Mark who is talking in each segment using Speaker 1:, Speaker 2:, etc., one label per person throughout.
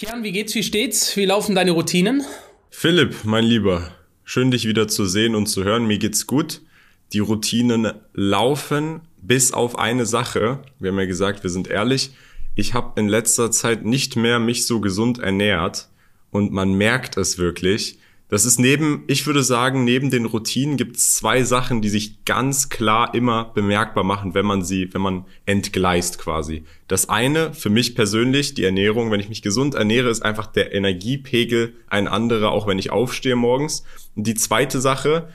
Speaker 1: Kian, wie geht's, wie steht's? Wie laufen deine Routinen?
Speaker 2: Philipp, mein Lieber, schön dich wieder zu sehen und zu hören. Mir geht's gut. Die Routinen laufen bis auf eine Sache. Wir haben ja gesagt, wir sind ehrlich. Ich habe in letzter Zeit nicht mehr mich so gesund ernährt und man merkt es wirklich. Das ist neben, ich würde sagen, neben den Routinen gibt es zwei Sachen, die sich ganz klar immer bemerkbar machen, wenn man sie, wenn man entgleist quasi. Das eine, für mich persönlich, die Ernährung, wenn ich mich gesund ernähre, ist einfach der Energiepegel ein anderer, auch wenn ich aufstehe morgens. Und die zweite Sache,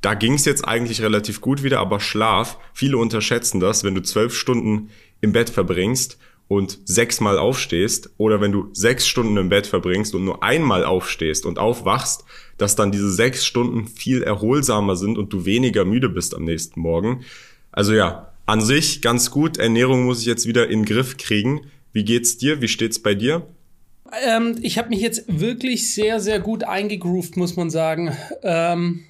Speaker 2: da ging es jetzt eigentlich relativ gut wieder, aber Schlaf, viele unterschätzen das, wenn du zwölf Stunden im Bett verbringst und sechsmal aufstehst oder wenn du sechs Stunden im Bett verbringst und nur einmal aufstehst und aufwachst, dass dann diese sechs Stunden viel erholsamer sind und du weniger müde bist am nächsten Morgen. Also ja, an sich ganz gut. Ernährung muss ich jetzt wieder in den Griff kriegen. Wie geht's dir? Wie steht's bei dir?
Speaker 1: Ähm, ich habe mich jetzt wirklich sehr, sehr gut eingegroovt, muss man sagen. Ähm,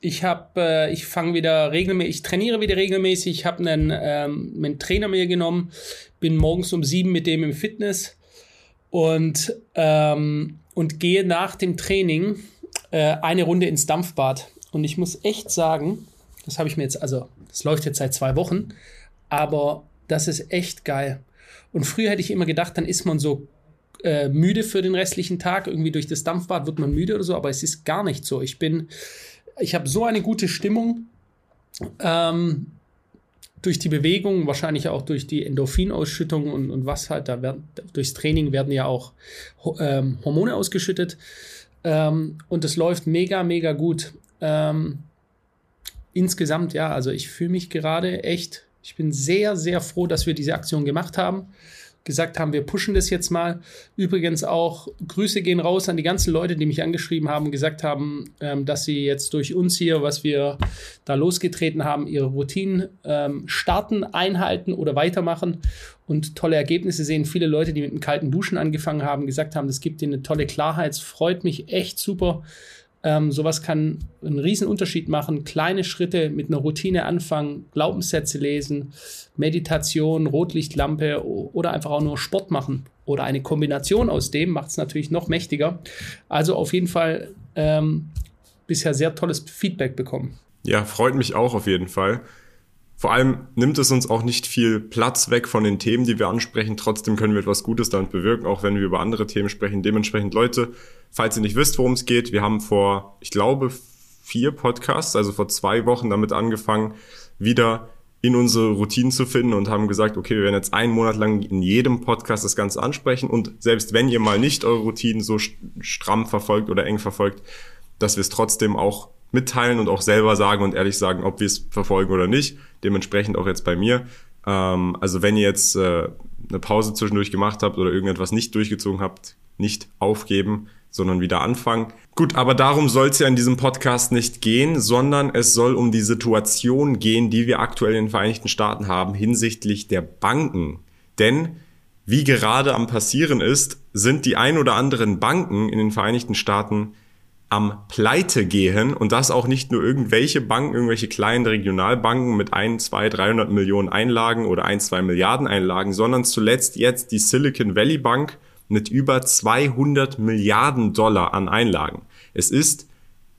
Speaker 1: ich habe, äh, ich fange wieder regelmäßig, ich trainiere wieder regelmäßig. Ich habe einen, ähm, einen Trainer mir genommen, bin morgens um sieben mit dem im Fitness und, ähm, und gehe nach dem Training äh, eine Runde ins Dampfbad. Und ich muss echt sagen, das habe ich mir jetzt, also das läuft jetzt seit zwei Wochen, aber das ist echt geil. Und früher hätte ich immer gedacht, dann ist man so äh, müde für den restlichen Tag. Irgendwie durch das Dampfbad wird man müde oder so, aber es ist gar nicht so. Ich bin, ich habe so eine gute Stimmung. Ähm, durch die Bewegung, wahrscheinlich auch durch die Endorphinausschüttung und, und was halt, da werden, durchs Training werden ja auch ähm, Hormone ausgeschüttet. Ähm, und es läuft mega, mega gut. Ähm, insgesamt, ja, also ich fühle mich gerade echt, ich bin sehr, sehr froh, dass wir diese Aktion gemacht haben gesagt haben, wir pushen das jetzt mal. Übrigens auch Grüße gehen raus an die ganzen Leute, die mich angeschrieben haben, gesagt haben, ähm, dass sie jetzt durch uns hier, was wir da losgetreten haben, ihre Routinen ähm, starten, einhalten oder weitermachen und tolle Ergebnisse sehen. Viele Leute, die mit einem kalten Duschen angefangen haben, gesagt haben, das gibt ihnen eine tolle Klarheit. Es freut mich echt super. Ähm, sowas kann einen riesen Unterschied machen. Kleine Schritte mit einer Routine anfangen, Glaubenssätze lesen, Meditation, Rotlichtlampe oder einfach auch nur Sport machen. Oder eine Kombination aus dem macht es natürlich noch mächtiger. Also auf jeden Fall ähm, bisher sehr tolles Feedback bekommen.
Speaker 2: Ja, freut mich auch auf jeden Fall. Vor allem nimmt es uns auch nicht viel Platz weg von den Themen, die wir ansprechen. Trotzdem können wir etwas Gutes damit bewirken, auch wenn wir über andere Themen sprechen. Dementsprechend, Leute, falls ihr nicht wisst, worum es geht, wir haben vor, ich glaube, vier Podcasts, also vor zwei Wochen damit angefangen, wieder in unsere Routinen zu finden und haben gesagt, okay, wir werden jetzt einen Monat lang in jedem Podcast das Ganze ansprechen und selbst wenn ihr mal nicht eure Routinen so stramm verfolgt oder eng verfolgt, dass wir es trotzdem auch mitteilen und auch selber sagen und ehrlich sagen, ob wir es verfolgen oder nicht. Dementsprechend auch jetzt bei mir. Ähm, also wenn ihr jetzt äh, eine Pause zwischendurch gemacht habt oder irgendetwas nicht durchgezogen habt, nicht aufgeben, sondern wieder anfangen. Gut, aber darum soll es ja in diesem Podcast nicht gehen, sondern es soll um die Situation gehen, die wir aktuell in den Vereinigten Staaten haben hinsichtlich der Banken. Denn wie gerade am passieren ist, sind die ein oder anderen Banken in den Vereinigten Staaten am Pleite gehen und das auch nicht nur irgendwelche Banken, irgendwelche kleinen Regionalbanken mit ein, zwei, 300 Millionen Einlagen oder ein, zwei Milliarden Einlagen, sondern zuletzt jetzt die Silicon Valley Bank mit über 200 Milliarden Dollar an Einlagen. Es ist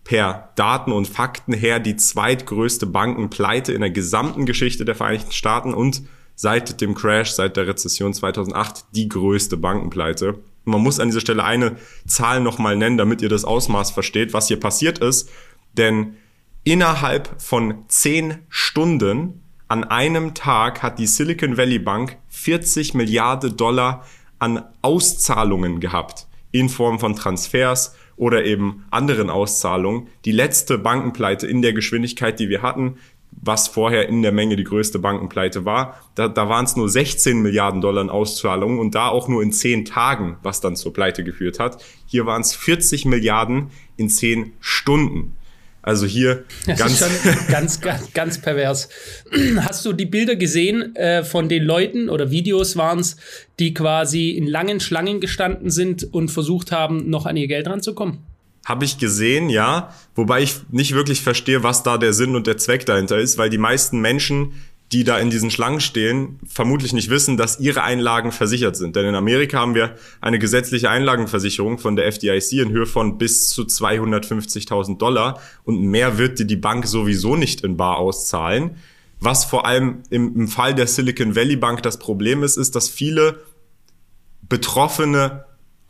Speaker 2: per Daten und Fakten her die zweitgrößte Bankenpleite in der gesamten Geschichte der Vereinigten Staaten und seit dem Crash, seit der Rezession 2008 die größte Bankenpleite. Man muss an dieser Stelle eine Zahl nochmal nennen, damit ihr das Ausmaß versteht, was hier passiert ist. Denn innerhalb von zehn Stunden an einem Tag hat die Silicon Valley Bank 40 Milliarden Dollar an Auszahlungen gehabt. In Form von Transfers oder eben anderen Auszahlungen. Die letzte Bankenpleite in der Geschwindigkeit, die wir hatten, was vorher in der Menge die größte Bankenpleite war. Da, da waren es nur 16 Milliarden Dollar in Auszahlungen und da auch nur in 10 Tagen, was dann zur Pleite geführt hat. Hier waren es 40 Milliarden in 10 Stunden. Also hier
Speaker 1: das ganz, ist schon ganz, ganz, ganz pervers. Hast du die Bilder gesehen äh, von den Leuten oder Videos waren es, die quasi in langen Schlangen gestanden sind und versucht haben, noch an ihr Geld ranzukommen?
Speaker 2: Habe ich gesehen, ja. Wobei ich nicht wirklich verstehe, was da der Sinn und der Zweck dahinter ist, weil die meisten Menschen, die da in diesen Schlangen stehen, vermutlich nicht wissen, dass ihre Einlagen versichert sind. Denn in Amerika haben wir eine gesetzliche Einlagenversicherung von der FDIC in Höhe von bis zu 250.000 Dollar und mehr wird dir die Bank sowieso nicht in Bar auszahlen. Was vor allem im, im Fall der Silicon Valley Bank das Problem ist, ist, dass viele Betroffene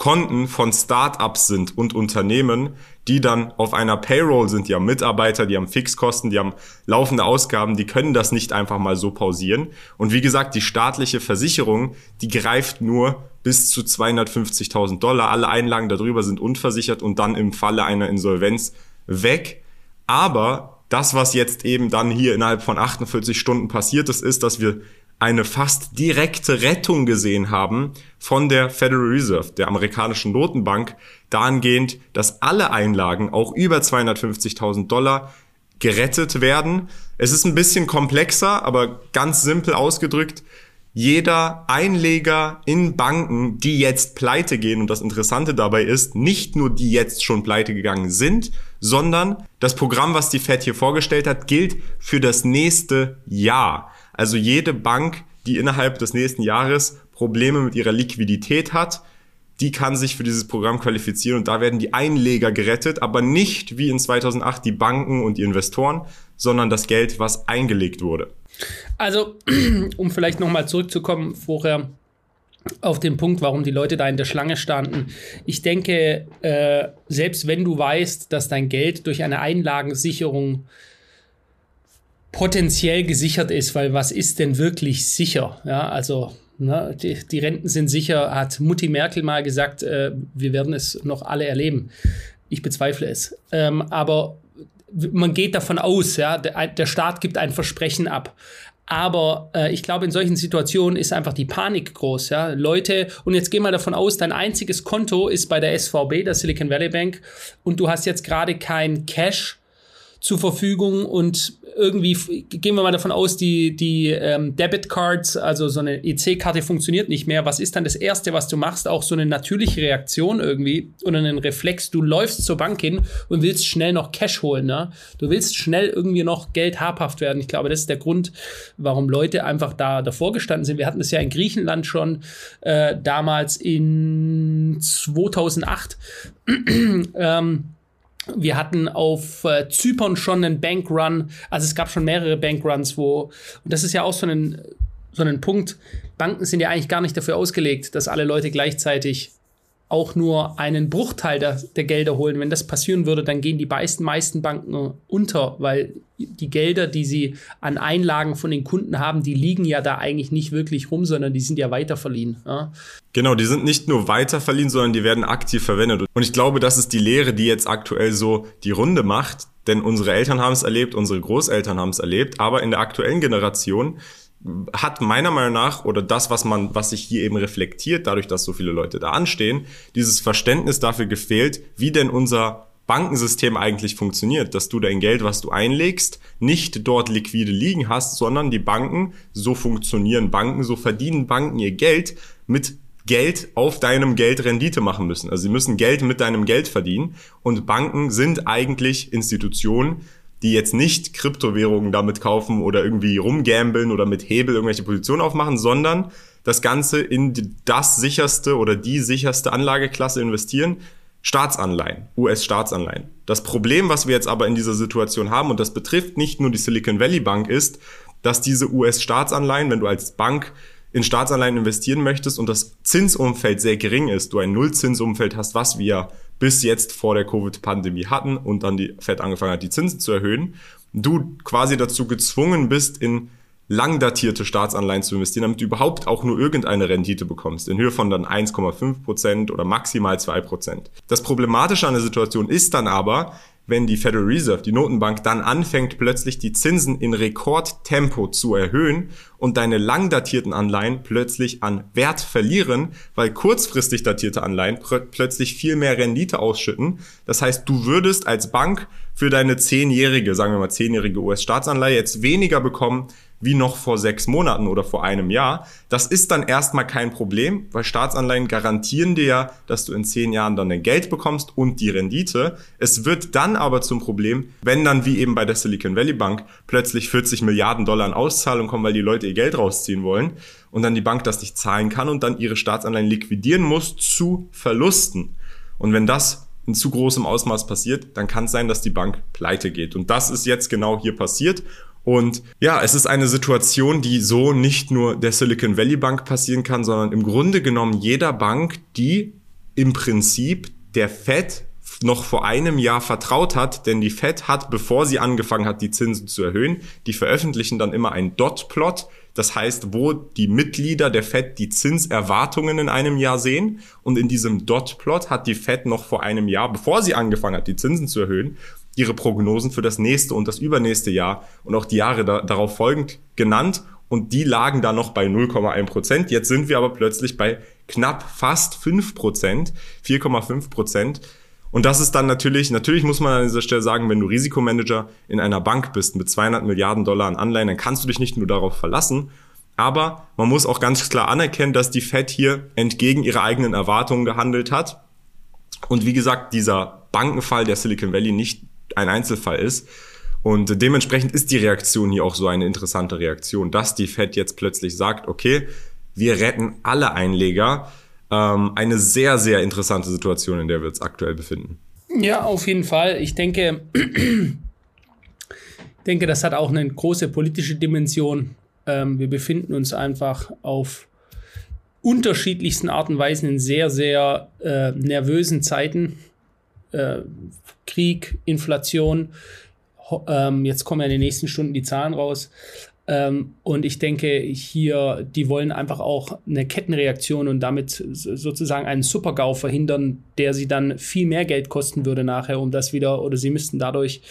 Speaker 2: Konten von Startups sind und Unternehmen, die dann auf einer Payroll sind, die haben Mitarbeiter, die haben Fixkosten, die haben laufende Ausgaben, die können das nicht einfach mal so pausieren. Und wie gesagt, die staatliche Versicherung, die greift nur bis zu 250.000 Dollar. Alle Einlagen darüber sind unversichert und dann im Falle einer Insolvenz weg. Aber das, was jetzt eben dann hier innerhalb von 48 Stunden passiert ist, ist, dass wir eine fast direkte Rettung gesehen haben von der Federal Reserve, der amerikanischen Notenbank, dahingehend, dass alle Einlagen, auch über 250.000 Dollar, gerettet werden. Es ist ein bisschen komplexer, aber ganz simpel ausgedrückt. Jeder Einleger in Banken, die jetzt pleite gehen, und das Interessante dabei ist, nicht nur die jetzt schon pleite gegangen sind, sondern das Programm, was die Fed hier vorgestellt hat, gilt für das nächste Jahr. Also jede Bank, die innerhalb des nächsten Jahres Probleme mit ihrer Liquidität hat, die kann sich für dieses Programm qualifizieren und da werden die Einleger gerettet, aber nicht wie in 2008 die Banken und die Investoren, sondern das Geld, was eingelegt wurde.
Speaker 1: Also, um vielleicht nochmal zurückzukommen vorher auf den Punkt, warum die Leute da in der Schlange standen. Ich denke, äh, selbst wenn du weißt, dass dein Geld durch eine Einlagensicherung potenziell gesichert ist, weil was ist denn wirklich sicher? Ja, also ne, die, die Renten sind sicher, hat Mutti Merkel mal gesagt, äh, wir werden es noch alle erleben. Ich bezweifle es. Ähm, aber man geht davon aus, ja, der, der Staat gibt ein Versprechen ab. Aber äh, ich glaube, in solchen Situationen ist einfach die Panik groß. Ja? Leute, und jetzt geh mal davon aus, dein einziges Konto ist bei der SVB, der Silicon Valley Bank, und du hast jetzt gerade kein Cash zur Verfügung und irgendwie gehen wir mal davon aus, die, die ähm, Debit Cards, also so eine EC-Karte funktioniert nicht mehr. Was ist dann das Erste, was du machst? Auch so eine natürliche Reaktion irgendwie oder einen Reflex. Du läufst zur Bank hin und willst schnell noch Cash holen. Ne? Du willst schnell irgendwie noch Geld habhaft werden. Ich glaube, das ist der Grund, warum Leute einfach da davor gestanden sind. Wir hatten es ja in Griechenland schon äh, damals in 2008. ähm, wir hatten auf äh, Zypern schon einen Bankrun. Also es gab schon mehrere Bankruns, wo, und das ist ja auch so ein, so ein Punkt. Banken sind ja eigentlich gar nicht dafür ausgelegt, dass alle Leute gleichzeitig auch nur einen Bruchteil der, der, Gelder holen. Wenn das passieren würde, dann gehen die meisten, meisten Banken unter, weil die Gelder, die sie an Einlagen von den Kunden haben, die liegen ja da eigentlich nicht wirklich rum, sondern die sind ja weiterverliehen. Ja?
Speaker 2: Genau, die sind nicht nur weiterverliehen, sondern die werden aktiv verwendet. Und ich glaube, das ist die Lehre, die jetzt aktuell so die Runde macht, denn unsere Eltern haben es erlebt, unsere Großeltern haben es erlebt, aber in der aktuellen Generation hat meiner Meinung nach oder das, was man, was sich hier eben reflektiert, dadurch, dass so viele Leute da anstehen, dieses Verständnis dafür gefehlt, wie denn unser Bankensystem eigentlich funktioniert, dass du dein Geld, was du einlegst, nicht dort liquide liegen hast, sondern die Banken, so funktionieren Banken, so verdienen Banken ihr Geld mit Geld auf deinem Geld Rendite machen müssen. Also sie müssen Geld mit deinem Geld verdienen und Banken sind eigentlich Institutionen, die jetzt nicht Kryptowährungen damit kaufen oder irgendwie rumgambeln oder mit Hebel irgendwelche Positionen aufmachen, sondern das Ganze in das sicherste oder die sicherste Anlageklasse investieren, Staatsanleihen, US-Staatsanleihen. Das Problem, was wir jetzt aber in dieser Situation haben, und das betrifft nicht nur die Silicon Valley Bank, ist, dass diese US-Staatsanleihen, wenn du als Bank in Staatsanleihen investieren möchtest und das Zinsumfeld sehr gering ist, du ein Nullzinsumfeld hast, was wir bis jetzt vor der Covid-Pandemie hatten und dann die Fed angefangen hat, die Zinsen zu erhöhen, du quasi dazu gezwungen bist, in langdatierte Staatsanleihen zu investieren, damit du überhaupt auch nur irgendeine Rendite bekommst, in Höhe von dann 1,5 Prozent oder maximal 2%. Prozent. Das Problematische an der Situation ist dann aber, wenn die Federal Reserve, die Notenbank, dann anfängt plötzlich die Zinsen in Rekordtempo zu erhöhen und deine lang datierten Anleihen plötzlich an Wert verlieren, weil kurzfristig datierte Anleihen plötzlich viel mehr Rendite ausschütten. Das heißt, du würdest als Bank für deine zehnjährige, sagen wir mal zehnjährige US-Staatsanleihe jetzt weniger bekommen, wie noch vor sechs Monaten oder vor einem Jahr. Das ist dann erstmal kein Problem, weil Staatsanleihen garantieren dir ja, dass du in zehn Jahren dann dein Geld bekommst und die Rendite. Es wird dann aber zum Problem, wenn dann wie eben bei der Silicon Valley Bank plötzlich 40 Milliarden Dollar in Auszahlung kommen, weil die Leute ihr Geld rausziehen wollen und dann die Bank das nicht zahlen kann und dann ihre Staatsanleihen liquidieren muss zu Verlusten. Und wenn das in zu großem Ausmaß passiert, dann kann es sein, dass die Bank pleite geht. Und das ist jetzt genau hier passiert. Und ja, es ist eine Situation, die so nicht nur der Silicon Valley Bank passieren kann, sondern im Grunde genommen jeder Bank, die im Prinzip der Fed noch vor einem Jahr vertraut hat, denn die Fed hat, bevor sie angefangen hat, die Zinsen zu erhöhen, die veröffentlichen dann immer ein Dot-Plot, das heißt, wo die Mitglieder der Fed die Zinserwartungen in einem Jahr sehen. Und in diesem Dot-Plot hat die Fed noch vor einem Jahr, bevor sie angefangen hat, die Zinsen zu erhöhen, ihre Prognosen für das nächste und das übernächste Jahr und auch die Jahre da, darauf folgend genannt und die lagen da noch bei 0,1 Prozent. Jetzt sind wir aber plötzlich bei knapp fast 5 Prozent, 4,5 Prozent. Und das ist dann natürlich, natürlich muss man an dieser Stelle sagen, wenn du Risikomanager in einer Bank bist mit 200 Milliarden Dollar an Anleihen, dann kannst du dich nicht nur darauf verlassen, aber man muss auch ganz klar anerkennen, dass die Fed hier entgegen ihrer eigenen Erwartungen gehandelt hat. Und wie gesagt, dieser Bankenfall der Silicon Valley nicht ein Einzelfall ist. Und dementsprechend ist die Reaktion hier auch so eine interessante Reaktion, dass die Fed jetzt plötzlich sagt, okay, wir retten alle Einleger. Ähm, eine sehr, sehr interessante Situation, in der wir uns aktuell befinden.
Speaker 1: Ja, auf jeden Fall. Ich denke, ich denke, das hat auch eine große politische Dimension. Ähm, wir befinden uns einfach auf unterschiedlichsten Arten und Weisen in sehr, sehr äh, nervösen Zeiten äh, Krieg, Inflation. Ähm, jetzt kommen ja in den nächsten Stunden die Zahlen raus. Ähm, und ich denke, hier, die wollen einfach auch eine Kettenreaktion und damit sozusagen einen Super-GAU verhindern, der sie dann viel mehr Geld kosten würde nachher, um das wieder, oder sie müssten dadurch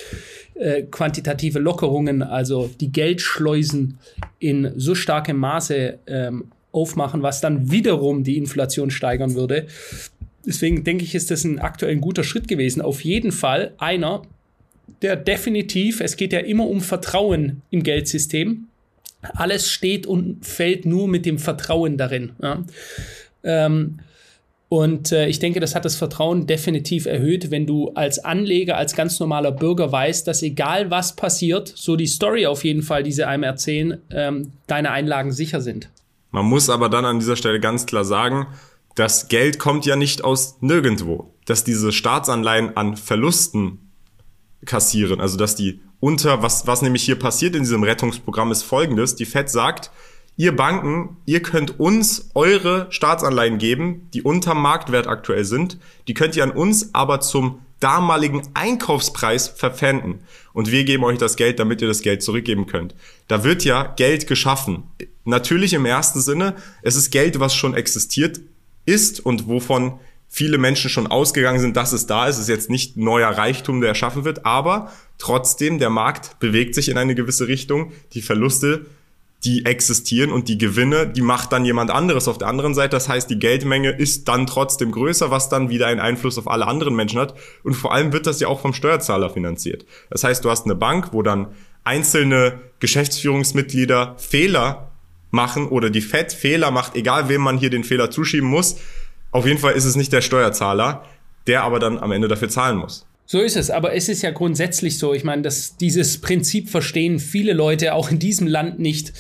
Speaker 1: äh, quantitative Lockerungen, also die Geldschleusen in so starkem Maße ähm, aufmachen, was dann wiederum die Inflation steigern würde, Deswegen denke ich, ist das ein aktuell ein guter Schritt gewesen. Auf jeden Fall einer, der definitiv, es geht ja immer um Vertrauen im Geldsystem. Alles steht und fällt nur mit dem Vertrauen darin. Ja. Ähm, und äh, ich denke, das hat das Vertrauen definitiv erhöht, wenn du als Anleger, als ganz normaler Bürger weißt, dass egal was passiert, so die Story auf jeden Fall, die sie einem erzählen, ähm, deine Einlagen sicher sind.
Speaker 2: Man muss aber dann an dieser Stelle ganz klar sagen, das Geld kommt ja nicht aus nirgendwo. Dass diese Staatsanleihen an Verlusten kassieren, also dass die unter, was, was nämlich hier passiert in diesem Rettungsprogramm ist folgendes, die FED sagt, ihr Banken, ihr könnt uns eure Staatsanleihen geben, die unter Marktwert aktuell sind, die könnt ihr an uns aber zum damaligen Einkaufspreis verpfänden. Und wir geben euch das Geld, damit ihr das Geld zurückgeben könnt. Da wird ja Geld geschaffen. Natürlich im ersten Sinne, es ist Geld, was schon existiert, ist und wovon viele Menschen schon ausgegangen sind, dass es da ist. Es ist jetzt nicht neuer Reichtum, der erschaffen wird, aber trotzdem, der Markt bewegt sich in eine gewisse Richtung. Die Verluste, die existieren und die Gewinne, die macht dann jemand anderes auf der anderen Seite. Das heißt, die Geldmenge ist dann trotzdem größer, was dann wieder einen Einfluss auf alle anderen Menschen hat. Und vor allem wird das ja auch vom Steuerzahler finanziert. Das heißt, du hast eine Bank, wo dann einzelne Geschäftsführungsmitglieder Fehler machen oder die Fed Fehler macht, egal wem man hier den Fehler zuschieben muss. Auf jeden Fall ist es nicht der Steuerzahler, der aber dann am Ende dafür zahlen muss.
Speaker 1: So ist es, aber es ist ja grundsätzlich so. Ich meine, dass dieses Prinzip verstehen viele Leute auch in diesem Land nicht,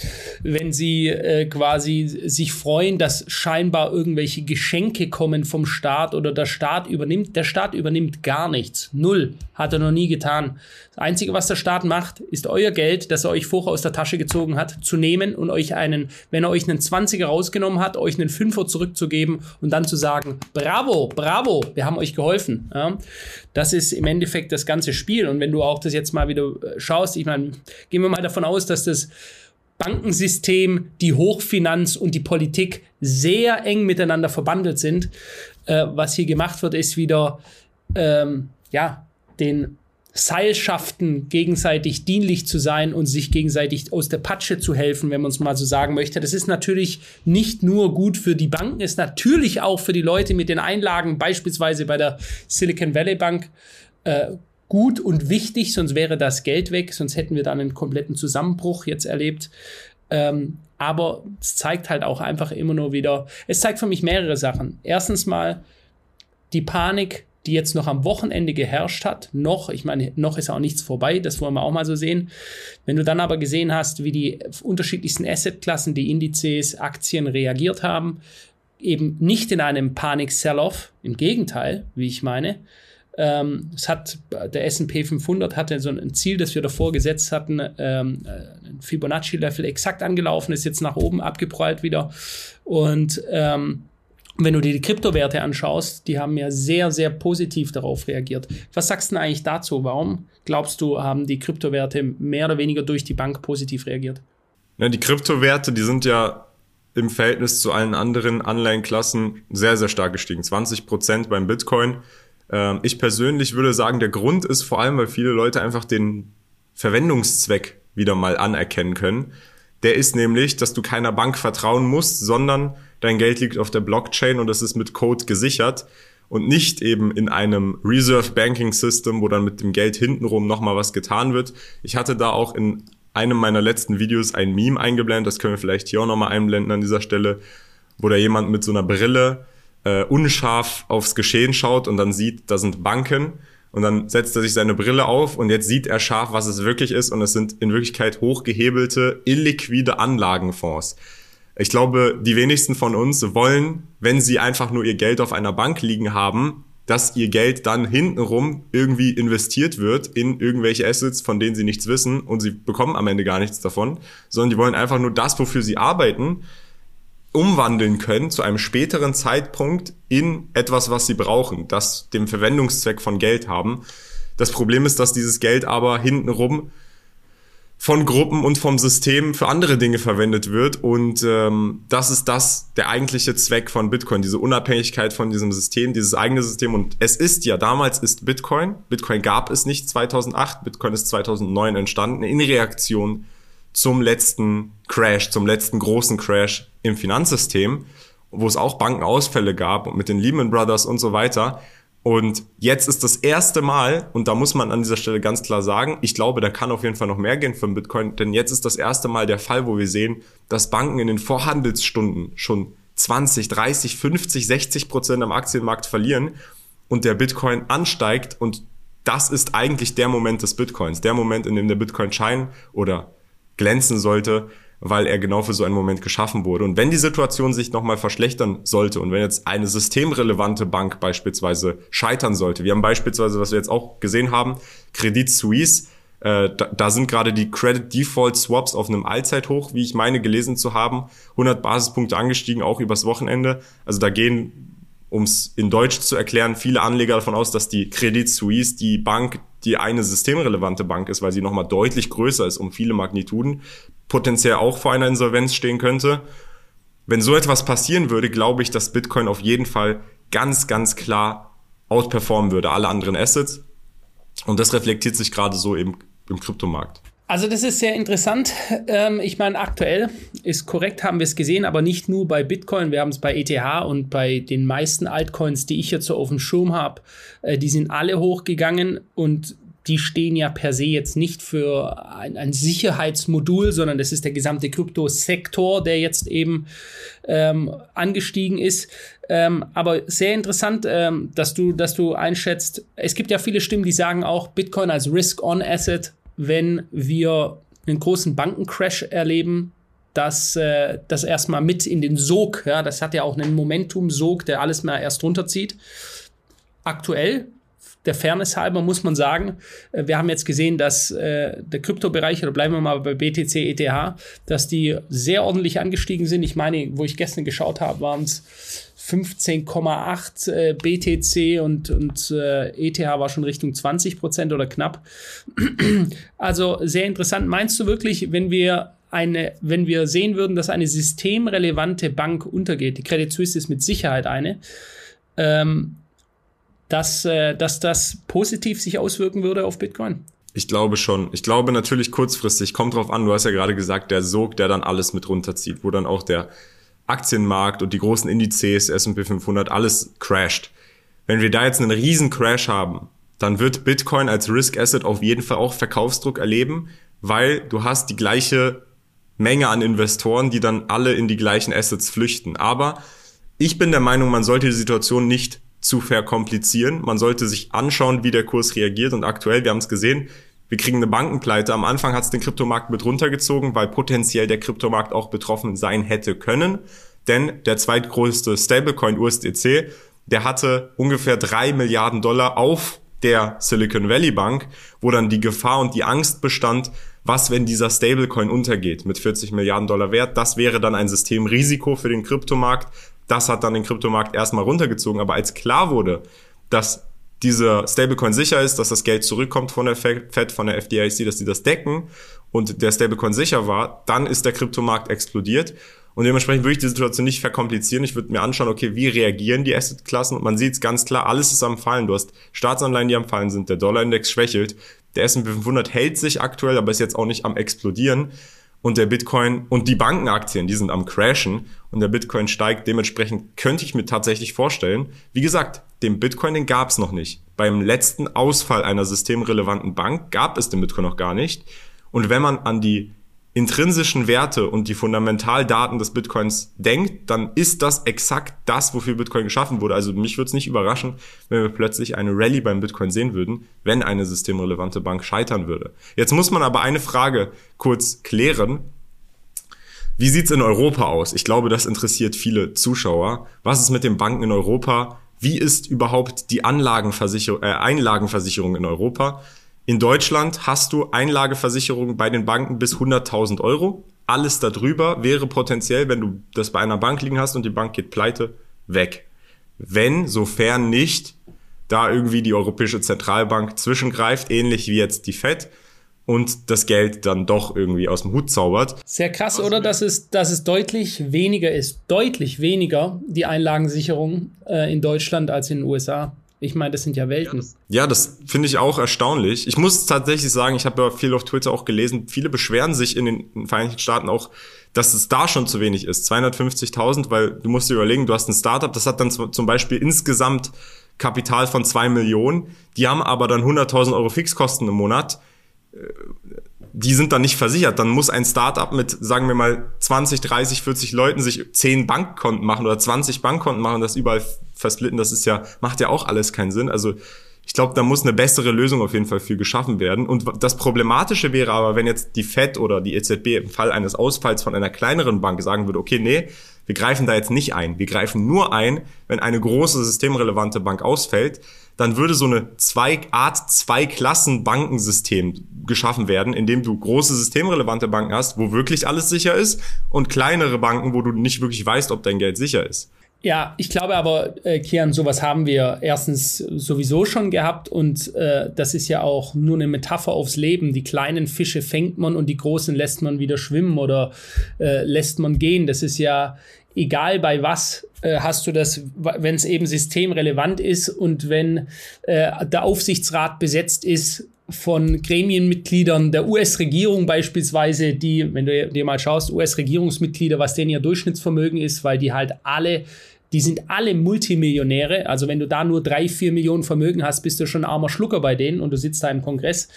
Speaker 1: wenn sie äh, quasi sich freuen, dass scheinbar irgendwelche Geschenke kommen vom Staat oder der Staat übernimmt. Der Staat übernimmt gar nichts. Null. Hat er noch nie getan. Das Einzige, was der Staat macht, ist euer Geld, das er euch vorher aus der Tasche gezogen hat, zu nehmen und euch einen, wenn er euch einen 20er rausgenommen hat, euch einen 5er zurückzugeben und dann zu sagen, bravo, bravo, wir haben euch geholfen. Ja? Das ist im Endeffekt das ganze Spiel. Und wenn du auch das jetzt mal wieder äh, schaust, ich meine, gehen wir mal davon aus, dass das Bankensystem, die Hochfinanz und die Politik sehr eng miteinander verbandelt sind. Äh, was hier gemacht wird, ist wieder ähm, ja den Seilschaften gegenseitig dienlich zu sein und sich gegenseitig aus der Patsche zu helfen, wenn man es mal so sagen möchte. Das ist natürlich nicht nur gut für die Banken, ist natürlich auch für die Leute mit den Einlagen, beispielsweise bei der Silicon Valley Bank, äh, gut und wichtig, sonst wäre das Geld weg, sonst hätten wir dann einen kompletten Zusammenbruch jetzt erlebt. Ähm, aber es zeigt halt auch einfach immer nur wieder, es zeigt für mich mehrere Sachen. Erstens mal die Panik, die jetzt noch am Wochenende geherrscht hat, noch, ich meine, noch ist auch nichts vorbei, das wollen wir auch mal so sehen. Wenn du dann aber gesehen hast, wie die unterschiedlichsten Assetklassen, die Indizes, Aktien reagiert haben, eben nicht in einem Panik-Sell-Off, im Gegenteil, wie ich meine, ähm, es hat, der S&P 500 hatte so ein Ziel, das wir davor gesetzt hatten, ähm, ein Fibonacci-Level exakt angelaufen, ist jetzt nach oben abgeprallt wieder. Und ähm, wenn du dir die Kryptowerte anschaust, die haben ja sehr, sehr positiv darauf reagiert. Was sagst du denn eigentlich dazu? Warum glaubst du, haben die Kryptowerte mehr oder weniger durch die Bank positiv reagiert?
Speaker 2: Ja, die Kryptowerte, die sind ja im Verhältnis zu allen anderen Anleihenklassen sehr, sehr stark gestiegen. 20 Prozent beim Bitcoin. Ähm, ich persönlich würde sagen, der Grund ist vor allem, weil viele Leute einfach den Verwendungszweck wieder mal anerkennen können. Der ist nämlich, dass du keiner Bank vertrauen musst, sondern dein Geld liegt auf der Blockchain und es ist mit Code gesichert und nicht eben in einem Reserve Banking System, wo dann mit dem Geld hintenrum nochmal was getan wird. Ich hatte da auch in einem meiner letzten Videos ein Meme eingeblendet, das können wir vielleicht hier auch nochmal einblenden an dieser Stelle, wo da jemand mit so einer Brille äh, unscharf aufs Geschehen schaut und dann sieht, da sind Banken und dann setzt er sich seine Brille auf und jetzt sieht er scharf, was es wirklich ist und es sind in Wirklichkeit hochgehebelte, illiquide Anlagenfonds. Ich glaube, die wenigsten von uns wollen, wenn sie einfach nur ihr Geld auf einer Bank liegen haben, dass ihr Geld dann hintenrum irgendwie investiert wird in irgendwelche Assets, von denen sie nichts wissen und sie bekommen am Ende gar nichts davon, sondern die wollen einfach nur das, wofür sie arbeiten, umwandeln können zu einem späteren Zeitpunkt in etwas, was sie brauchen, das dem Verwendungszweck von Geld haben. Das Problem ist, dass dieses Geld aber hintenrum von Gruppen und vom System für andere Dinge verwendet wird. Und ähm, das ist das der eigentliche Zweck von Bitcoin, diese Unabhängigkeit von diesem System, dieses eigene System. Und es ist ja, damals ist Bitcoin, Bitcoin gab es nicht 2008, Bitcoin ist 2009 entstanden in Reaktion zum letzten Crash, zum letzten großen Crash im Finanzsystem, wo es auch Bankenausfälle gab und mit den Lehman Brothers und so weiter. Und jetzt ist das erste Mal, und da muss man an dieser Stelle ganz klar sagen, ich glaube, da kann auf jeden Fall noch mehr gehen für Bitcoin, denn jetzt ist das erste Mal der Fall, wo wir sehen, dass Banken in den Vorhandelsstunden schon 20, 30, 50, 60 Prozent am Aktienmarkt verlieren und der Bitcoin ansteigt und das ist eigentlich der Moment des Bitcoins, der Moment, in dem der Bitcoin scheinen oder glänzen sollte, weil er genau für so einen Moment geschaffen wurde. Und wenn die Situation sich nochmal verschlechtern sollte und wenn jetzt eine systemrelevante Bank beispielsweise scheitern sollte, wir haben beispielsweise, was wir jetzt auch gesehen haben, Credit Suisse, äh, da, da sind gerade die Credit Default Swaps auf einem Allzeithoch, wie ich meine gelesen zu haben, 100 Basispunkte angestiegen, auch übers Wochenende. Also da gehen um es in Deutsch zu erklären, viele Anleger davon aus, dass die Credit Suisse die Bank, die eine systemrelevante Bank ist, weil sie nochmal deutlich größer ist um viele Magnituden, potenziell auch vor einer Insolvenz stehen könnte. Wenn so etwas passieren würde, glaube ich, dass Bitcoin auf jeden Fall ganz, ganz klar outperformen würde, alle anderen Assets. Und das reflektiert sich gerade so im, im Kryptomarkt.
Speaker 1: Also das ist sehr interessant. Ähm, ich meine, aktuell ist korrekt, haben wir es gesehen, aber nicht nur bei Bitcoin. Wir haben es bei ETH und bei den meisten Altcoins, die ich jetzt so auf dem Schirm habe. Äh, die sind alle hochgegangen und die stehen ja per se jetzt nicht für ein, ein Sicherheitsmodul, sondern das ist der gesamte Kryptosektor, der jetzt eben ähm, angestiegen ist. Ähm, aber sehr interessant, ähm, dass du, dass du einschätzt. Es gibt ja viele Stimmen, die sagen auch Bitcoin als Risk-on-Asset wenn wir einen großen Bankencrash erleben, dass äh, das erstmal mit in den Sog, ja, das hat ja auch einen Momentum-Sog, der alles mal erst runterzieht. Aktuell, der Fairness halber, muss man sagen, äh, wir haben jetzt gesehen, dass äh, der Kryptobereich, oder bleiben wir mal bei BTC, ETH, dass die sehr ordentlich angestiegen sind. Ich meine, wo ich gestern geschaut habe, waren es 15,8 äh, BTC und, und äh, ETH war schon Richtung 20 Prozent oder knapp. also sehr interessant. Meinst du wirklich, wenn wir eine, wenn wir sehen würden, dass eine systemrelevante Bank untergeht, die Credit Suisse ist mit Sicherheit eine, ähm, dass, äh, dass das positiv sich auswirken würde auf Bitcoin?
Speaker 2: Ich glaube schon. Ich glaube natürlich kurzfristig, kommt drauf an, du hast ja gerade gesagt, der Sog, der dann alles mit runterzieht, wo dann auch der Aktienmarkt und die großen Indizes, S&P 500, alles crasht. Wenn wir da jetzt einen riesen Crash haben, dann wird Bitcoin als Risk Asset auf jeden Fall auch Verkaufsdruck erleben, weil du hast die gleiche Menge an Investoren, die dann alle in die gleichen Assets flüchten. Aber ich bin der Meinung, man sollte die Situation nicht zu verkomplizieren. Man sollte sich anschauen, wie der Kurs reagiert. Und aktuell, wir haben es gesehen, wir kriegen eine Bankenpleite. Am Anfang hat es den Kryptomarkt mit runtergezogen, weil potenziell der Kryptomarkt auch betroffen sein hätte können. Denn der zweitgrößte Stablecoin USDC, der hatte ungefähr drei Milliarden Dollar auf der Silicon Valley Bank, wo dann die Gefahr und die Angst bestand, was, wenn dieser Stablecoin untergeht mit 40 Milliarden Dollar Wert. Das wäre dann ein Systemrisiko für den Kryptomarkt. Das hat dann den Kryptomarkt erstmal runtergezogen. Aber als klar wurde, dass dieser Stablecoin sicher ist, dass das Geld zurückkommt von der Fed, von der FDIC, dass die das decken und der Stablecoin sicher war, dann ist der Kryptomarkt explodiert. Und dementsprechend würde ich die Situation nicht verkomplizieren. Ich würde mir anschauen, okay, wie reagieren die Assetklassen? Und man sieht es ganz klar, alles ist am Fallen. Du hast Staatsanleihen, die am Fallen sind. Der Dollarindex schwächelt. Der S&P 500 hält sich aktuell, aber ist jetzt auch nicht am explodieren. Und der Bitcoin und die Bankenaktien, die sind am crashen. Und der Bitcoin steigt. Dementsprechend könnte ich mir tatsächlich vorstellen, wie gesagt, den Bitcoin, den gab es noch nicht. Beim letzten Ausfall einer systemrelevanten Bank gab es den Bitcoin noch gar nicht. Und wenn man an die intrinsischen Werte und die Fundamentaldaten des Bitcoins denkt, dann ist das exakt das, wofür Bitcoin geschaffen wurde. Also mich würde es nicht überraschen, wenn wir plötzlich eine Rallye beim Bitcoin sehen würden, wenn eine systemrelevante Bank scheitern würde. Jetzt muss man aber eine Frage kurz klären. Wie sieht's in Europa aus? Ich glaube, das interessiert viele Zuschauer. Was ist mit den Banken in Europa? Wie ist überhaupt die Anlagenversicherung, äh, Einlagenversicherung in Europa? In Deutschland hast du Einlageversicherungen bei den Banken bis 100.000 Euro. Alles darüber wäre potenziell, wenn du das bei einer Bank liegen hast und die Bank geht pleite, weg. Wenn, sofern nicht, da irgendwie die Europäische Zentralbank zwischengreift, ähnlich wie jetzt die FED, und das Geld dann doch irgendwie aus dem Hut zaubert.
Speaker 1: Sehr krass, oder? Dass es, dass es deutlich weniger ist, deutlich weniger die Einlagensicherung äh, in Deutschland als in den USA. Ich meine, das sind ja Welten.
Speaker 2: Ja, das, finde ich auch erstaunlich. Ich muss tatsächlich sagen, ich habe ja viel auf Twitter auch gelesen, viele beschweren sich in den Vereinigten Staaten auch, dass es da schon zu wenig ist. 250.000, weil du musst dir überlegen, du hast ein Startup, das hat dann zum Beispiel insgesamt Kapital von zwei Millionen. Die haben aber dann 100.000 Euro Fixkosten im Monat die sind dann nicht versichert. Dann muss ein Startup mit, sagen wir mal, 20, 30, 40 Leuten sich 10 Bankkonten machen oder 20 Bankkonten machen, das überall versplitten. Das ist ja, macht ja auch alles keinen Sinn. Also ich glaube, da muss eine bessere Lösung auf jeden Fall für geschaffen werden. Und das Problematische wäre aber, wenn jetzt die Fed oder die EZB im Fall eines Ausfalls von einer kleineren Bank sagen würde, okay, nee, wir greifen da jetzt nicht ein. Wir greifen nur ein, wenn eine große systemrelevante Bank ausfällt dann würde so eine zwei Art zwei Klassen Bankensystem geschaffen werden, in dem du große systemrelevante Banken hast, wo wirklich alles sicher ist und kleinere Banken, wo du nicht wirklich weißt, ob dein Geld sicher ist.
Speaker 1: Ja, ich glaube aber, äh, Kian, sowas haben wir erstens sowieso schon gehabt und äh, das ist ja auch nur eine Metapher aufs Leben. Die kleinen Fische fängt man und die großen lässt man wieder schwimmen oder äh, lässt man gehen. Das ist ja egal bei was äh, hast du das, wenn es eben systemrelevant ist und wenn äh, der Aufsichtsrat besetzt ist von Gremienmitgliedern der US-Regierung beispielsweise, die, wenn du dir mal schaust, US-Regierungsmitglieder, was denen ihr Durchschnittsvermögen ist, weil die halt alle die sind alle Multimillionäre. Also wenn du da nur drei, vier Millionen Vermögen hast, bist du schon ein armer Schlucker bei denen und du sitzt da im Kongress.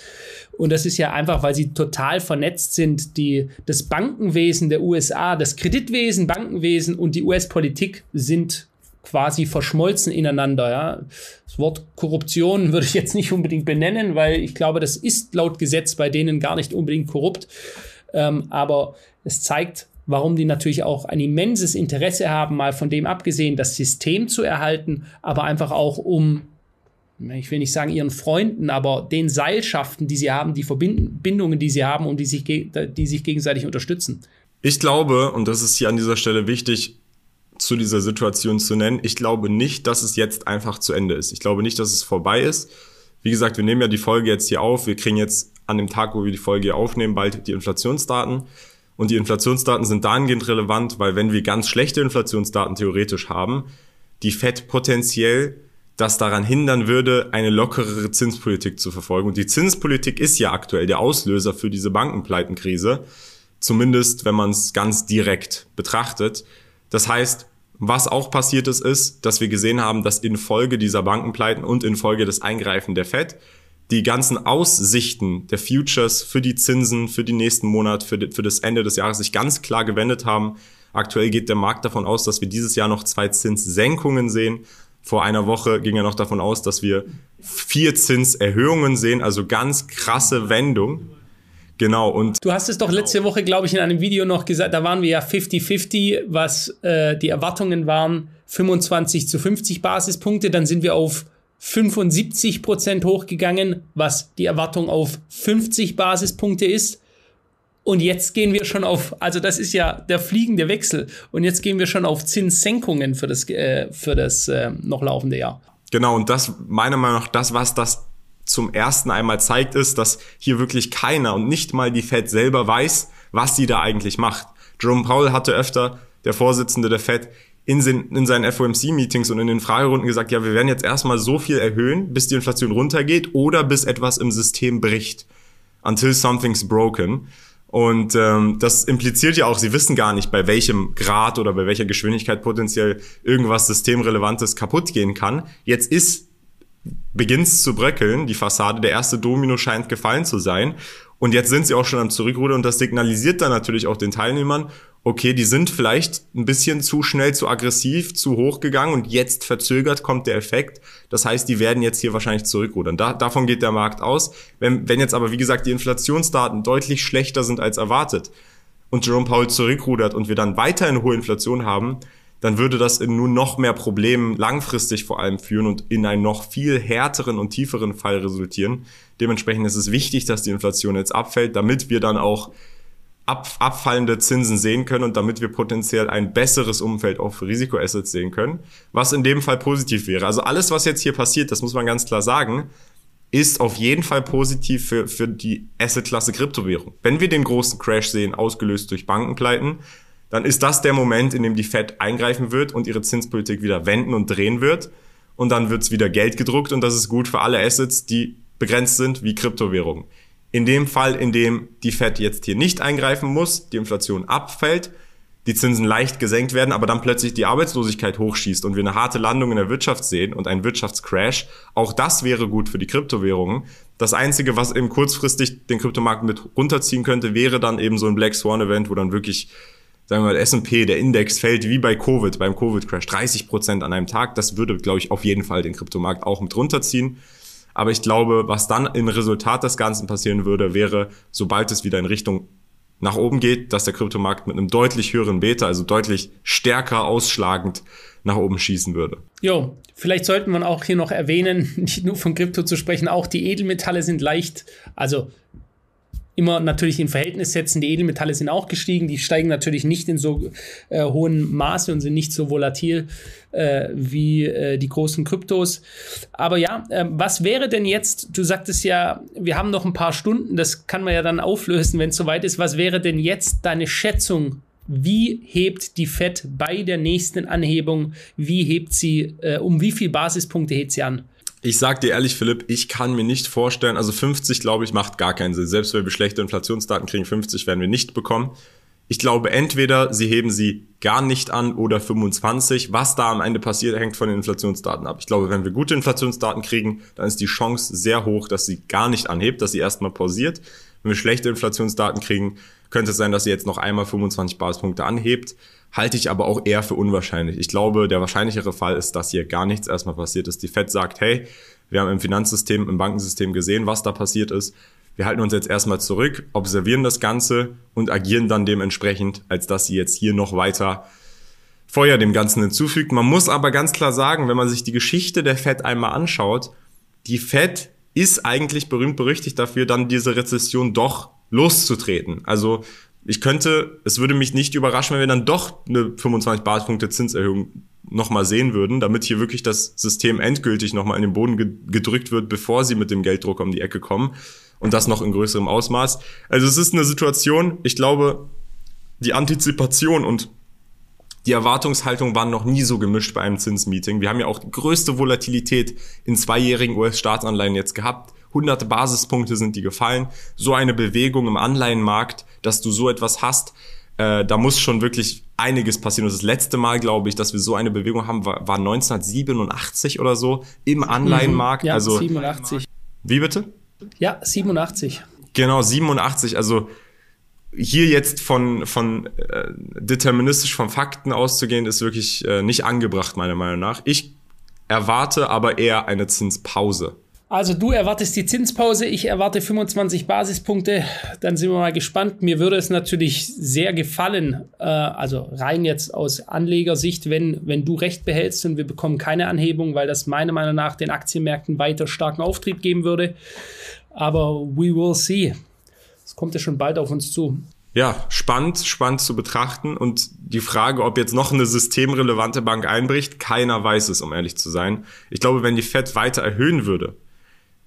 Speaker 1: Und das ist ja einfach, weil sie total vernetzt sind. Die, das Bankenwesen der USA, das Kreditwesen, Bankenwesen und die US-Politik sind quasi verschmolzen ineinander. Ja. Das Wort Korruption würde ich jetzt nicht unbedingt benennen, weil ich glaube, das ist laut Gesetz bei denen gar nicht unbedingt korrupt. Ähm, aber es zeigt, warum die natürlich auch ein immenses Interesse haben, mal von dem abgesehen, das System zu erhalten, aber einfach auch um, ich will nicht sagen ihren Freunden, aber den Seilschaften, die sie haben, die Verbindungen, die sie haben und die sich, die sich gegenseitig unterstützen.
Speaker 2: Ich glaube, und das ist hier an dieser Stelle wichtig, zu dieser Situation zu nennen, ich glaube nicht, dass es jetzt einfach zu Ende ist. Ich glaube nicht, dass es vorbei ist. Wie gesagt, wir nehmen ja die Folge jetzt hier auf. Wir kriegen jetzt an dem Tag, wo wir die Folge hier aufnehmen, bald die Inflationsdaten. Und die Inflationsdaten sind dahingehend relevant, weil wenn wir ganz schlechte Inflationsdaten theoretisch haben, die FED potenziell das daran hindern würde, eine lockerere Zinspolitik zu verfolgen. Und die Zinspolitik ist ja aktuell der Auslöser für diese Bankenpleitenkrise, zumindest wenn man es ganz direkt betrachtet. Das heißt, Was auch passiert ist, ist, dass wir gesehen haben, dass infolge dieser Bankenpleiten und infolge des Eingreifen der Fed die ganzen Aussichten der Futures für die Zinsen, für die nächsten Monat, für, die, für das Ende des Jahres sich ganz klar gewendet haben. Aktuell geht der Markt davon aus, dass wir dieses Jahr noch zwei Zinssenkungen sehen. Vor einer Woche ging er noch davon aus, dass wir vier Zinserhöhungen sehen, also ganz krasse Wendung. Genau, und.
Speaker 1: Du hast es doch letzte Woche, glaube ich, in einem Video noch gesagt, da waren wir ja 50-50, was äh, die Erwartungen waren, 25 zu 50 Basispunkte, dann sind wir auf 75 Prozent hochgegangen, was die Erwartung auf 50 Basispunkte ist. Und jetzt gehen wir schon auf, also das ist ja der fliegende Wechsel. Und jetzt gehen wir schon auf Zinssenkungen für das, äh, für das äh, noch laufende Jahr.
Speaker 2: Genau, und das meiner Meinung nach das, was das zum ersten einmal zeigt, ist, dass hier wirklich keiner und nicht mal die Fed selber weiß, was sie da eigentlich macht. Jerome Powell hatte öfter, der Vorsitzende der Fed, in, in seinen FOMC-Meetings und in den Fragerunden gesagt, ja, wir werden jetzt erstmal so viel erhöhen, bis die Inflation runtergeht oder bis etwas im System bricht. Until something's broken. Und ähm, das impliziert ja auch, sie wissen gar nicht, bei welchem Grad oder bei welcher Geschwindigkeit potenziell irgendwas Systemrelevantes kaputt gehen kann. Jetzt ist beginnt's zu bröckeln, die Fassade, der erste Domino scheint gefallen zu sein. Und jetzt sind sie auch schon am Zurückrudern und das signalisiert dann natürlich auch den Teilnehmern, okay, die sind vielleicht ein bisschen zu schnell, zu aggressiv, zu hoch gegangen und jetzt verzögert kommt der Effekt. Das heißt, die werden jetzt hier wahrscheinlich zurückrudern. Da, davon geht der Markt aus. Wenn, wenn jetzt aber, wie gesagt, die Inflationsdaten deutlich schlechter sind als erwartet und Jerome Powell zurückrudert und wir dann weiterhin hohe Inflation haben, dann würde das in nun noch mehr Problemen langfristig vor allem führen und in einen noch viel härteren und tieferen Fall resultieren. Dementsprechend ist es wichtig, dass die Inflation jetzt abfällt, damit wir dann auch ab, abfallende Zinsen sehen können und damit wir potenziell ein besseres Umfeld auch für Risikoassets sehen können, was in dem Fall positiv wäre. Also alles, was jetzt hier passiert, das muss man ganz klar sagen, ist auf jeden Fall positiv für, für die Assetklasse Kryptowährung. Wenn wir den großen Crash sehen, ausgelöst durch Bankenpleiten, dann ist das der Moment, in dem die Fed eingreifen wird und ihre Zinspolitik wieder wenden und drehen wird. Und dann wird's wieder Geld gedruckt und das ist gut für alle Assets, die begrenzt sind, wie Kryptowährungen. In dem Fall, in dem die Fed jetzt hier nicht eingreifen muss, die Inflation abfällt, die Zinsen leicht gesenkt werden, aber dann plötzlich die Arbeitslosigkeit hochschießt und wir eine harte Landung in der Wirtschaft sehen und einen Wirtschaftscrash, auch das wäre gut für die Kryptowährungen. Das Einzige, was eben kurzfristig den Kryptomarkt mit runterziehen könnte, wäre dann eben so ein Black Swan Event, wo dann wirklich, sagen wir mal, S&P, der Index fällt wie bei Covid, beim Covid-Crash, 30 Prozent an einem Tag. Das würde, glaube ich, auf jeden Fall den Kryptomarkt auch mit runterziehen. Aber ich glaube, was dann im Resultat des Ganzen passieren würde, wäre, sobald es wieder in Richtung nach oben geht, dass der Kryptomarkt mit einem deutlich höheren Beta, also deutlich stärker ausschlagend nach oben schießen würde.
Speaker 1: Jo, vielleicht sollten wir auch hier noch erwähnen, nicht nur von Krypto zu sprechen, auch die Edelmetalle sind leicht, also immer natürlich in Verhältnis setzen. Die Edelmetalle sind auch gestiegen. Die steigen natürlich nicht in so äh, hohem Maße und sind nicht so volatil äh, wie äh, die großen Kryptos. Aber ja, äh, was wäre denn jetzt, du sagtest ja, wir haben noch ein paar Stunden, das kann man ja dann auflösen, wenn es soweit ist. Was wäre denn jetzt deine Schätzung? Wie hebt die FED bei der nächsten Anhebung? Wie hebt sie, äh, um wie viele Basispunkte hebt sie an?
Speaker 2: Ich sag dir ehrlich, Philipp, ich kann mir nicht vorstellen, also 50, glaube ich, macht gar keinen Sinn. Selbst wenn wir schlechte Inflationsdaten kriegen, 50 werden wir nicht bekommen. Ich glaube, entweder sie heben sie gar nicht an oder 25. Was da am Ende passiert, hängt von den Inflationsdaten ab. Ich glaube, wenn wir gute Inflationsdaten kriegen, dann ist die Chance sehr hoch, dass sie gar nicht anhebt, dass sie erstmal pausiert. Wenn wir schlechte Inflationsdaten kriegen, könnte es sein, dass sie jetzt noch einmal 25 Basispunkte anhebt halte ich aber auch eher für unwahrscheinlich. Ich glaube, der wahrscheinlichere Fall ist, dass hier gar nichts erstmal passiert ist. Die Fed sagt, hey, wir haben im Finanzsystem, im Bankensystem gesehen, was da passiert ist. Wir halten uns jetzt erstmal zurück, observieren das Ganze und agieren dann dementsprechend, als dass sie jetzt hier noch weiter Feuer dem Ganzen hinzufügt. Man muss aber ganz klar sagen, wenn man sich die Geschichte der Fed einmal anschaut, die Fed ist eigentlich berühmt berüchtigt dafür, dann diese Rezession doch loszutreten. Also ich könnte, es würde mich nicht überraschen, wenn wir dann doch eine 25 Basispunkte Zinserhöhung nochmal sehen würden, damit hier wirklich das System endgültig nochmal in den Boden gedrückt wird, bevor sie mit dem Gelddruck um die Ecke kommen. Und das noch in größerem Ausmaß. Also es ist eine Situation, ich glaube, die Antizipation und die Erwartungshaltung waren noch nie so gemischt bei einem Zinsmeeting. Wir haben ja auch die größte Volatilität in zweijährigen US-Staatsanleihen jetzt gehabt hunderte Basispunkte sind die gefallen. So eine Bewegung im Anleihenmarkt, dass du so etwas hast, äh, da muss schon wirklich einiges passieren. Und das letzte Mal, glaube ich, dass wir so eine Bewegung haben, war, war 1987 oder so im Anleihenmarkt.
Speaker 1: Mhm. Ja,
Speaker 2: also
Speaker 1: 87.
Speaker 2: Wie bitte?
Speaker 1: Ja, 87.
Speaker 2: Genau, 87. Also hier jetzt von, von äh, deterministisch von Fakten auszugehen, ist wirklich äh, nicht angebracht, meiner Meinung nach. Ich erwarte aber eher eine Zinspause.
Speaker 1: Also du erwartest die Zinspause, ich erwarte 25 Basispunkte. Dann sind wir mal gespannt. Mir würde es natürlich sehr gefallen, äh, also rein jetzt aus Anlegersicht, wenn, wenn du recht behältst und wir bekommen keine Anhebung, weil das meiner Meinung nach den Aktienmärkten weiter starken Auftrieb geben würde. Aber we will see. Es kommt ja schon bald auf uns zu.
Speaker 2: Ja, spannend, spannend zu betrachten. Und die Frage, ob jetzt noch eine systemrelevante Bank einbricht, keiner weiß es, um ehrlich zu sein. Ich glaube, wenn die Fed weiter erhöhen würde,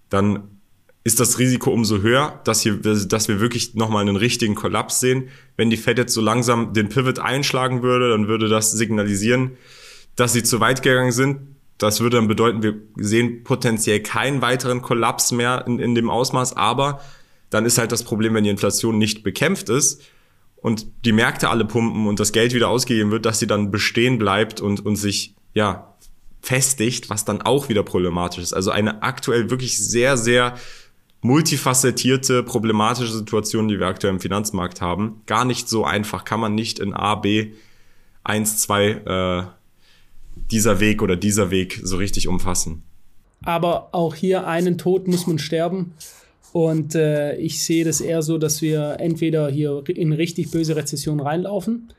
Speaker 2: dann ist das Risiko umso höher, dass, hier, dass wir wirklich nochmal einen richtigen Kollaps sehen. Wenn die Fed jetzt so langsam den Pivot einschlagen würde, dann würde das signalisieren, dass sie zu weit gegangen sind. Das würde dann bedeuten, wir sehen potenziell keinen weiteren Kollaps mehr in, in dem Ausmaß, aber dann ist halt das Problem, wenn die Inflation nicht bekämpft ist und die Märkte alle pumpen und das Geld wieder ausgegeben wird, dass sie dann bestehen bleibt und, und sich, ja, festigt, was dann auch wieder problematisch ist. Also eine aktuell wirklich sehr, sehr multifacettierte, problematische Situation, die wir aktuell im Finanzmarkt haben. Gar nicht so einfach, kann man nicht in A, B, 1, 2 äh, dieser Weg oder dieser Weg so richtig umfassen.
Speaker 1: Aber auch hier einen Tod muss man sterben. Und äh, ich sehe das eher so, dass wir entweder hier in richtig böse Rezession reinlaufen.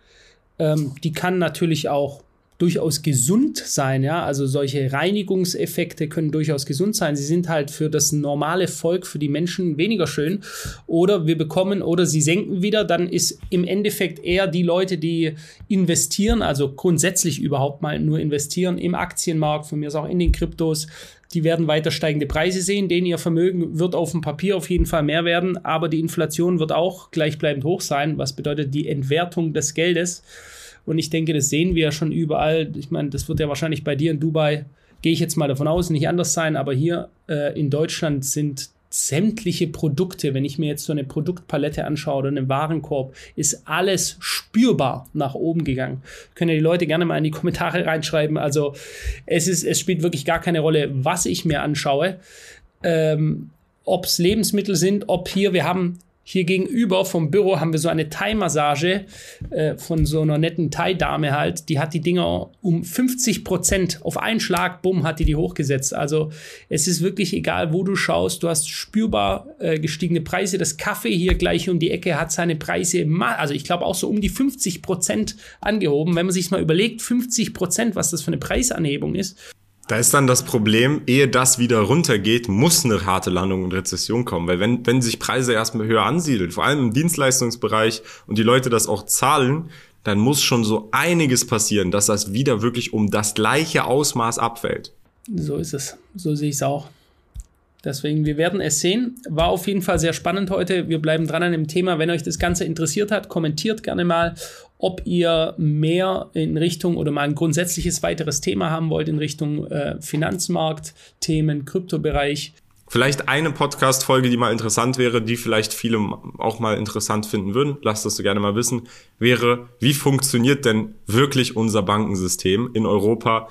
Speaker 1: Ähm, die kann natürlich auch durchaus gesund sein, ja. Also solche Reinigungseffekte können durchaus gesund sein. Sie sind halt für das normale Volk, für die Menschen weniger schön. Oder wir bekommen oder sie senken wieder, dann ist im Endeffekt eher die Leute, die investieren, also grundsätzlich überhaupt mal nur investieren im Aktienmarkt, von mir ist auch in den Kryptos, die werden weiter steigende Preise sehen, denen ihr Vermögen wird auf dem Papier auf jeden Fall mehr werden, aber die Inflation wird auch gleichbleibend hoch sein, was bedeutet die Entwertung des Geldes. Und ich denke, das sehen wir ja schon überall. Ich meine, das wird ja wahrscheinlich bei dir in Dubai, gehe ich jetzt mal davon aus, nicht anders sein. Aber hier äh, in Deutschland sind sämtliche Produkte, wenn ich mir jetzt so eine Produktpalette anschaue oder einen Warenkorb, ist alles spürbar nach oben gegangen. Können ja die Leute gerne mal in die Kommentare reinschreiben. Also es ist, es spielt wirklich gar keine Rolle, was ich mir anschaue. Ähm, ob es Lebensmittel sind, ob hier, wir haben hier gegenüber vom Büro haben wir so eine Thai-Massage äh, von so einer netten Thai-Dame halt. Die hat die Dinger um 50 Prozent auf einen Schlag, bumm, hat die die hochgesetzt. Also es ist wirklich egal, wo du schaust. Du hast spürbar äh, gestiegene Preise. Das Kaffee hier gleich um die Ecke hat seine Preise, also ich glaube auch so um die 50 Prozent angehoben. Wenn man sich mal überlegt, 50 Prozent, was das für eine Preisanhebung ist.
Speaker 2: Da ist dann das Problem, ehe das wieder runtergeht, muss eine harte Landung und Rezession kommen. Weil wenn, wenn sich Preise erstmal höher ansiedeln, vor allem im Dienstleistungsbereich und die Leute das auch zahlen, dann muss schon so einiges passieren, dass das wieder wirklich um das gleiche Ausmaß abfällt.
Speaker 1: So ist es. So sehe ich es auch. Deswegen, wir werden es sehen. War auf jeden Fall sehr spannend heute. Wir bleiben dran an dem Thema. Wenn euch das Ganze interessiert hat, kommentiert gerne mal, ob ihr mehr in Richtung oder mal ein grundsätzliches weiteres Thema haben wollt in Richtung äh, Finanzmarkt, Themen, Kryptobereich.
Speaker 2: Vielleicht eine Podcast-Folge, die mal interessant wäre, die vielleicht viele auch mal interessant finden würden, lasst das gerne mal wissen, wäre, wie funktioniert denn wirklich unser Bankensystem in Europa?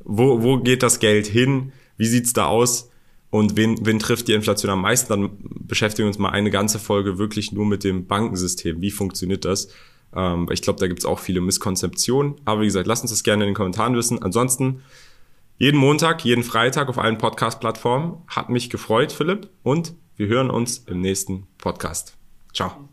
Speaker 2: Wo, wo geht das Geld hin? Wie sieht's da aus? Und wen, wen trifft die Inflation am meisten? Dann beschäftigen wir uns mal eine ganze Folge wirklich nur mit dem Bankensystem. Wie funktioniert das? Ähm, ich glaube, da gibt es auch viele Misskonzeptionen. Aber wie gesagt, lasst uns das gerne in den Kommentaren wissen. Ansonsten jeden Montag, jeden Freitag auf allen Podcast-Plattformen. Hat mich gefreut, Philipp. Und wir hören uns im nächsten Podcast. Ciao.